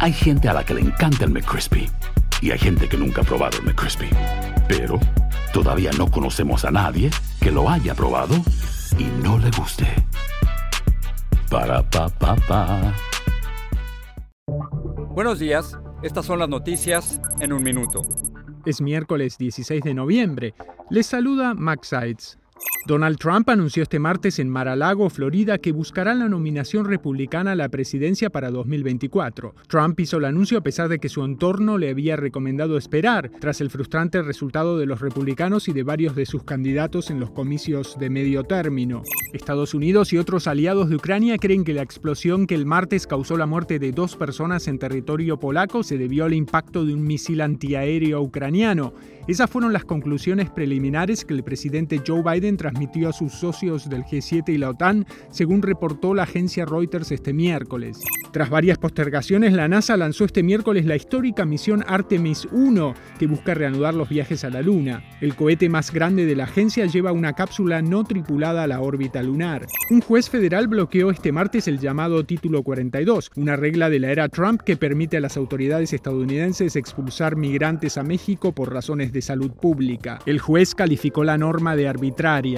Hay gente a la que le encanta el McCrispy y hay gente que nunca ha probado el McCrispy. Pero todavía no conocemos a nadie que lo haya probado y no le guste. Para pa pa pa. Buenos días, estas son las noticias en un minuto. Es miércoles 16 de noviembre. Les saluda Max Sides. Donald Trump anunció este martes en Mar-a-Lago, Florida, que buscará la nominación republicana a la presidencia para 2024. Trump hizo el anuncio a pesar de que su entorno le había recomendado esperar, tras el frustrante resultado de los republicanos y de varios de sus candidatos en los comicios de medio término. Estados Unidos y otros aliados de Ucrania creen que la explosión que el martes causó la muerte de dos personas en territorio polaco se debió al impacto de un misil antiaéreo ucraniano. Esas fueron las conclusiones preliminares que el presidente Joe Biden transmitió a sus socios del G7 y la OTAN, según reportó la agencia Reuters este miércoles. Tras varias postergaciones, la NASA lanzó este miércoles la histórica misión Artemis 1, que busca reanudar los viajes a la Luna. El cohete más grande de la agencia lleva una cápsula no tripulada a la órbita lunar. Un juez federal bloqueó este martes el llamado Título 42, una regla de la era Trump que permite a las autoridades estadounidenses expulsar migrantes a México por razones de salud pública. El juez calificó la norma de arbitraria.